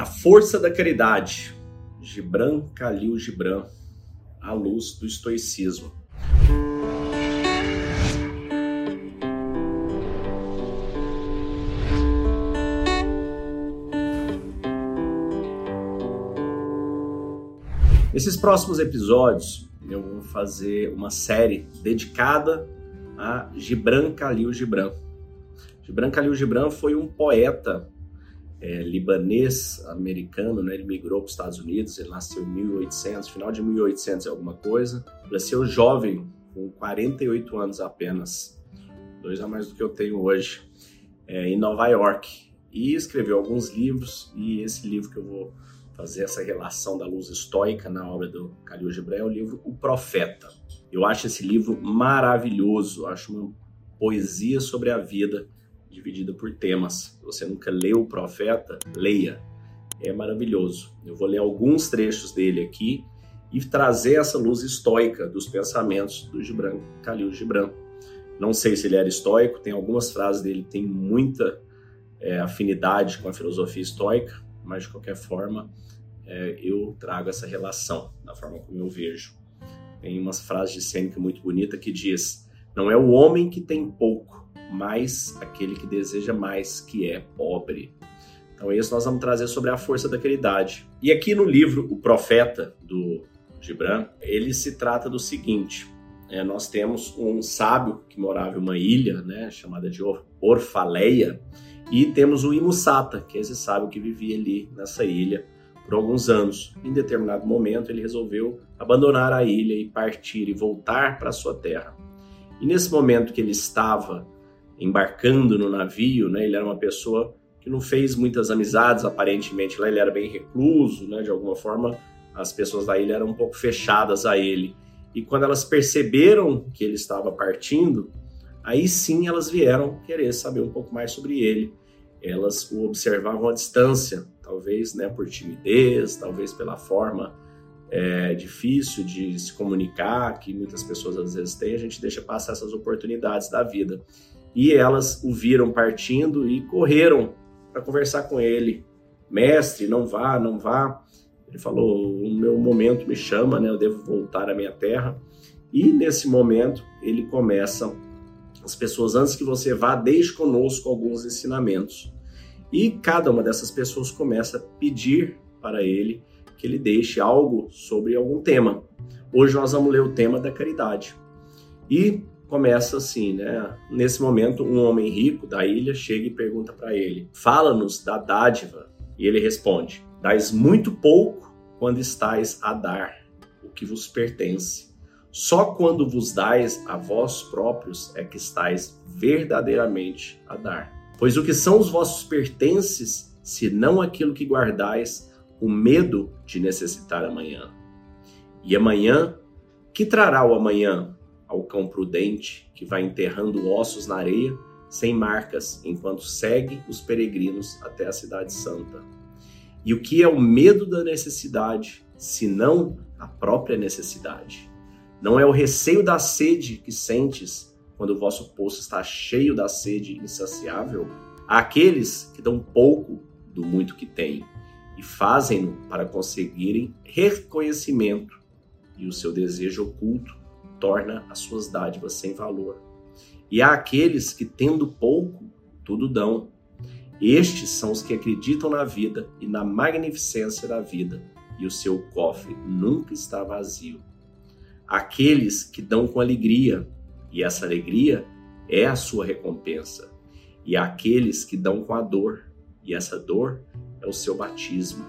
A Força da Caridade, Gibran Khalil Gibran, a luz do estoicismo. Nesses próximos episódios, eu vou fazer uma série dedicada a Gibran Khalil Gibran. Gibran Khalil Gibran foi um poeta é, libanês americano, né? Ele migrou para os Estados Unidos, ele nasceu em 1800, final de 1800 e alguma coisa. Nasceu jovem, com 48 anos apenas, dois a mais do que eu tenho hoje, é, em Nova York. E escreveu alguns livros, e esse livro que eu vou fazer essa relação da luz estoica na obra do Khalil Gibran é o livro O Profeta. Eu acho esse livro maravilhoso, acho uma poesia sobre a vida, dividida por temas. Você nunca leu o Profeta, leia. É maravilhoso. Eu vou ler alguns trechos dele aqui e trazer essa luz estoica dos pensamentos do Gibran, Khalil Gibran. Não sei se ele era estoico, tem algumas frases dele que tem muita é, afinidade com a filosofia estoica, mas de qualquer forma é, eu trago essa relação da forma como eu vejo. Tem umas frases de Sêneca muito bonita que diz: não é o homem que tem pouco, mas aquele que deseja mais, que é pobre. Então, isso nós vamos trazer sobre a força da caridade. E aqui no livro O Profeta, do Gibran, ele se trata do seguinte: é, nós temos um sábio que morava em uma ilha, né, chamada de Or Orfaleia, e temos o Imusata, que é esse sábio que vivia ali nessa ilha por alguns anos. Em determinado momento, ele resolveu abandonar a ilha e partir e voltar para sua terra. E nesse momento que ele estava embarcando no navio, né? Ele era uma pessoa que não fez muitas amizades, aparentemente lá ele era bem recluso, né? De alguma forma, as pessoas da ilha eram um pouco fechadas a ele. E quando elas perceberam que ele estava partindo, aí sim elas vieram querer saber um pouco mais sobre ele. Elas o observavam à distância, talvez né, por timidez, talvez pela forma é, difícil de se comunicar, que muitas pessoas às vezes têm, a gente deixa passar essas oportunidades da vida e elas o viram partindo e correram para conversar com ele. Mestre, não vá, não vá. Ele falou: o meu momento me chama, né? Eu devo voltar à minha terra. E nesse momento ele começa as pessoas antes que você vá, deixe conosco alguns ensinamentos. E cada uma dessas pessoas começa a pedir para ele que ele deixe algo sobre algum tema. Hoje nós vamos ler o tema da caridade. E começa assim, né? Nesse momento, um homem rico da ilha chega e pergunta para ele: Fala-nos da dádiva. E ele responde: Dais muito pouco quando estais a dar o que vos pertence. Só quando vos dais a vós próprios é que estais verdadeiramente a dar. Pois o que são os vossos pertences, se não aquilo que guardais, o medo de necessitar amanhã? E amanhã, que trará o amanhã? Ao cão prudente que vai enterrando ossos na areia, sem marcas, enquanto segue os peregrinos até a Cidade Santa. E o que é o medo da necessidade, senão a própria necessidade? Não é o receio da sede que sentes quando o vosso poço está cheio da sede insaciável? Aqueles que dão pouco do muito que têm e fazem-no para conseguirem reconhecimento e o seu desejo oculto torna as suas dádivas sem valor. E há aqueles que, tendo pouco, tudo dão. Estes são os que acreditam na vida e na magnificência da vida, e o seu cofre nunca está vazio. Aqueles que dão com alegria, e essa alegria é a sua recompensa. E aqueles que dão com a dor, e essa dor é o seu batismo.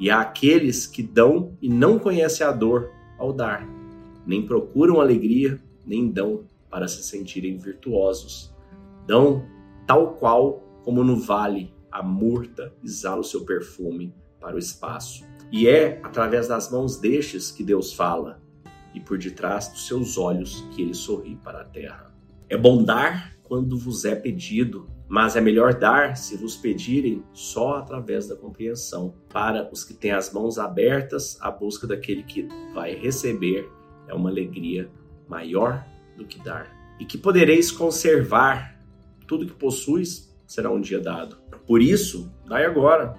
E há aqueles que dão e não conhecem a dor ao dar nem procuram alegria, nem dão para se sentirem virtuosos. Dão tal qual como no vale a murta exala o seu perfume para o espaço. E é através das mãos destes que Deus fala, e por detrás dos seus olhos que ele sorri para a terra. É bom dar quando vos é pedido, mas é melhor dar se vos pedirem só através da compreensão, para os que têm as mãos abertas à busca daquele que vai receber é uma alegria maior do que dar. E que podereis conservar tudo que possuis será um dia dado. Por isso, dai agora,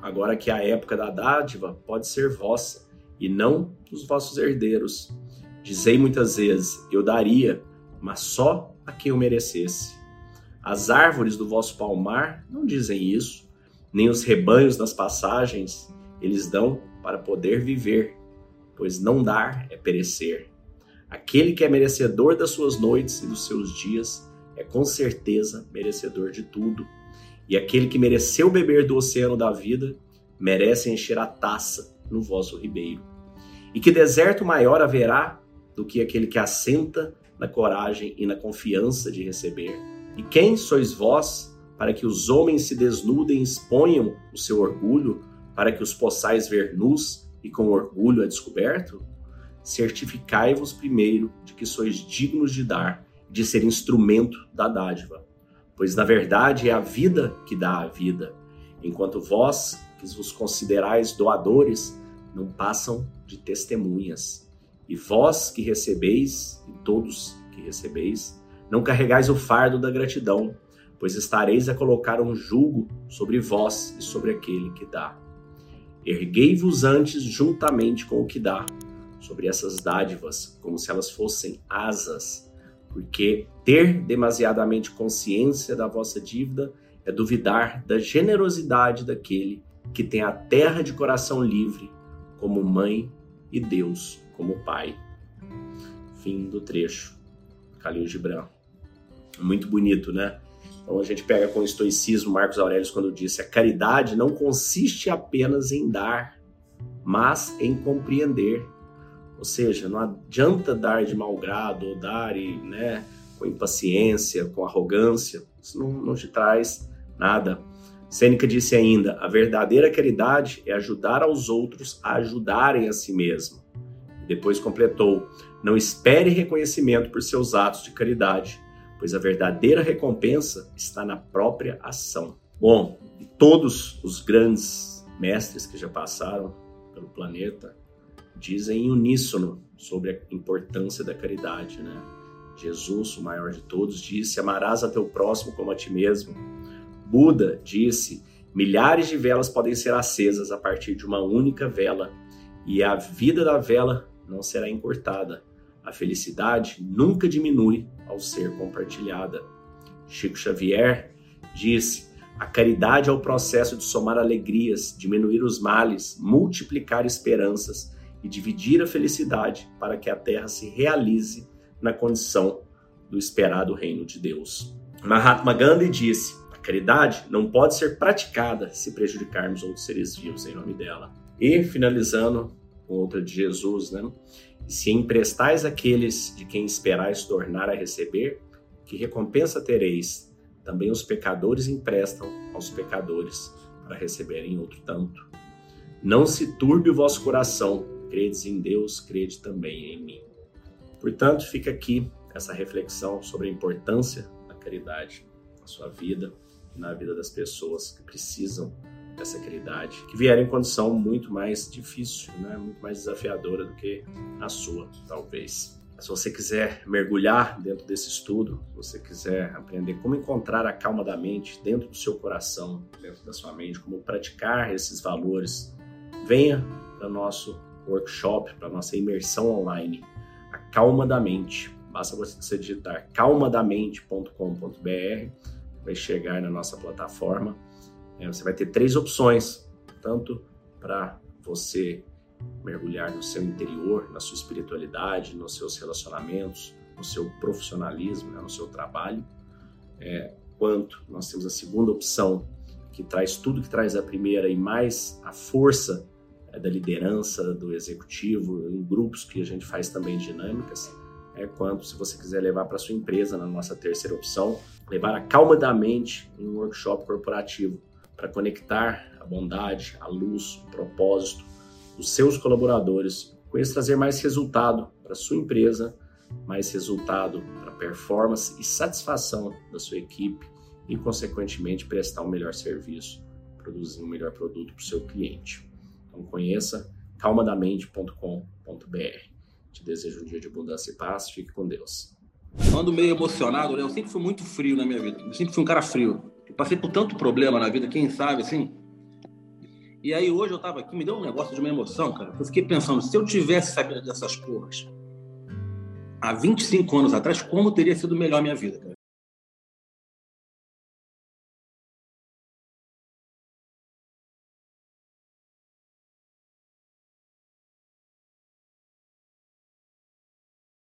agora que a época da dádiva pode ser vossa e não dos vossos herdeiros. Dizei muitas vezes: Eu daria, mas só a quem o merecesse. As árvores do vosso palmar não dizem isso, nem os rebanhos das passagens, eles dão para poder viver, pois não dar é perecer. Aquele que é merecedor das suas noites e dos seus dias é com certeza merecedor de tudo. E aquele que mereceu beber do oceano da vida merece encher a taça no vosso ribeiro. E que deserto maior haverá do que aquele que assenta na coragem e na confiança de receber? E quem sois vós para que os homens se desnudem e exponham o seu orgulho, para que os possais ver nus e com orgulho a descoberto? certificai-vos primeiro de que sois dignos de dar, de ser instrumento da dádiva. Pois na verdade é a vida que dá a vida, enquanto vós, que vos considerais doadores, não passam de testemunhas. E vós que recebeis, e todos que recebeis, não carregais o fardo da gratidão, pois estareis a colocar um jugo sobre vós e sobre aquele que dá. Erguei-vos antes juntamente com o que dá, sobre essas dádivas como se elas fossem asas, porque ter demasiadamente consciência da vossa dívida é duvidar da generosidade daquele que tem a terra de coração livre como mãe e Deus como pai. Fim do trecho. Calil Gibran. Muito bonito, né? Então a gente pega com o estoicismo Marcos Aurélio quando disse: a caridade não consiste apenas em dar, mas em compreender ou seja, não adianta dar de mau grado ou dar e, né, com impaciência, com arrogância. Isso não, não te traz nada. Sêneca disse ainda: a verdadeira caridade é ajudar aos outros a ajudarem a si mesmo. Depois completou: não espere reconhecimento por seus atos de caridade, pois a verdadeira recompensa está na própria ação. Bom, todos os grandes mestres que já passaram pelo planeta dizem em uníssono sobre a importância da caridade, né? Jesus, o maior de todos, disse: Amarás a teu próximo como a ti mesmo. Buda disse: Milhares de velas podem ser acesas a partir de uma única vela, e a vida da vela não será encurtada. A felicidade nunca diminui ao ser compartilhada. Chico Xavier disse: A caridade é o processo de somar alegrias, diminuir os males, multiplicar esperanças e dividir a felicidade para que a terra se realize na condição do esperado reino de Deus. Mahatma Gandhi disse: a caridade não pode ser praticada se prejudicarmos outros seres vivos em nome dela. E finalizando com outra de Jesus, né? Se emprestais aqueles de quem esperais tornar a receber, que recompensa tereis? Também os pecadores emprestam aos pecadores para receberem outro tanto. Não se turbe o vosso coração, credes em Deus, crede também em mim. Portanto, fica aqui essa reflexão sobre a importância da caridade na sua vida e na vida das pessoas que precisam dessa caridade, que vieram em condição muito mais difícil, né? muito mais desafiadora do que a sua, talvez. Se você quiser mergulhar dentro desse estudo, se você quiser aprender como encontrar a calma da mente dentro do seu coração, dentro da sua mente, como praticar esses valores, venha para o nosso workshop, para nossa imersão online, a Calma da Mente. Basta você digitar calmadamente.com.br, vai chegar na nossa plataforma. É, você vai ter três opções, tanto para você mergulhar no seu interior, na sua espiritualidade, nos seus relacionamentos, no seu profissionalismo, né, no seu trabalho, é, quanto nós temos a segunda opção, que traz tudo que traz a primeira e mais a força é, da liderança, do executivo, em grupos que a gente faz também dinâmicas, é quanto se você quiser levar para sua empresa, na nossa terceira opção, levar a calma da mente em um workshop corporativo para conectar a bondade, a luz, o propósito dos seus colaboradores, com isso trazer mais resultado para sua empresa, mais resultado para performance e satisfação da sua equipe e, consequentemente, prestar um melhor serviço, produzir um melhor produto para o seu cliente. Então conheça calmadamente.com.br. Te desejo um dia de abundância e paz. Fique com Deus. Ando meio emocionado, né? Eu sempre fui muito frio na minha vida. Eu sempre fui um cara frio. Eu passei por tanto problema na vida, quem sabe, assim. E aí hoje eu tava aqui, me deu um negócio de uma emoção, cara. Eu fiquei pensando, se eu tivesse sabido dessas porras há 25 anos atrás, como teria sido melhor a minha vida, cara?